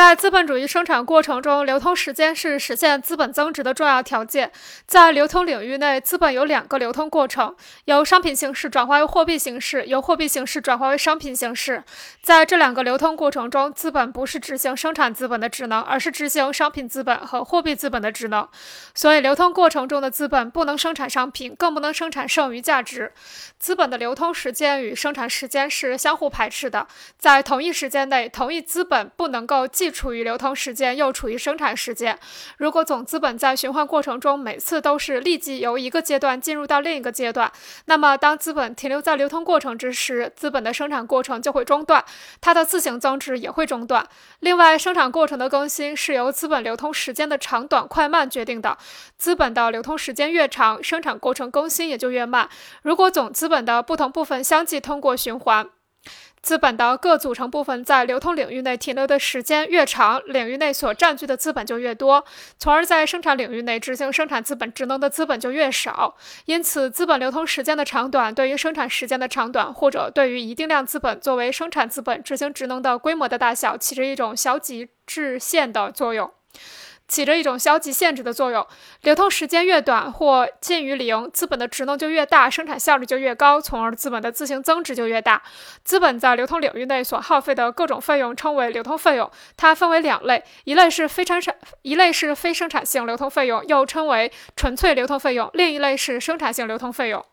在资本主义生产过程中，流通时间是实现资本增值的重要条件。在流通领域内，资本有两个流通过程：由商品形式转化为货币形式，由货币形式转化为商品形式。在这两个流通过程中，资本不是执行生产资本的职能，而是执行商品资本和货币资本的职能。所以，流通过程中的资本不能生产商品，更不能生产剩余价值。资本的流通时间与生产时间是相互排斥的。在同一时间内，同一资本不能够。既处于流通时间，又处于生产时间。如果总资本在循环过程中每次都是立即由一个阶段进入到另一个阶段，那么当资本停留在流通过程之时，资本的生产过程就会中断，它的自行增值也会中断。另外，生产过程的更新是由资本流通时间的长短快慢决定的。资本的流通时间越长，生产过程更新也就越慢。如果总资本的不同部分相继通过循环，资本的各组成部分在流通领域内停留的时间越长，领域内所占据的资本就越多，从而在生产领域内执行生产资本职能的资本就越少。因此，资本流通时间的长短对于生产时间的长短，或者对于一定量资本作为生产资本执行职能的规模的大小，起着一种消极制限的作用。起着一种消极限制的作用。流通时间越短或近于零，资本的职能就越大，生产效率就越高，从而资本的自行增值就越大。资本在流通领域内所耗费的各种费用称为流通费用，它分为两类：一类是非生产，一类是非生产性流通费用，又称为纯粹流通费用；另一类是生产性流通费用。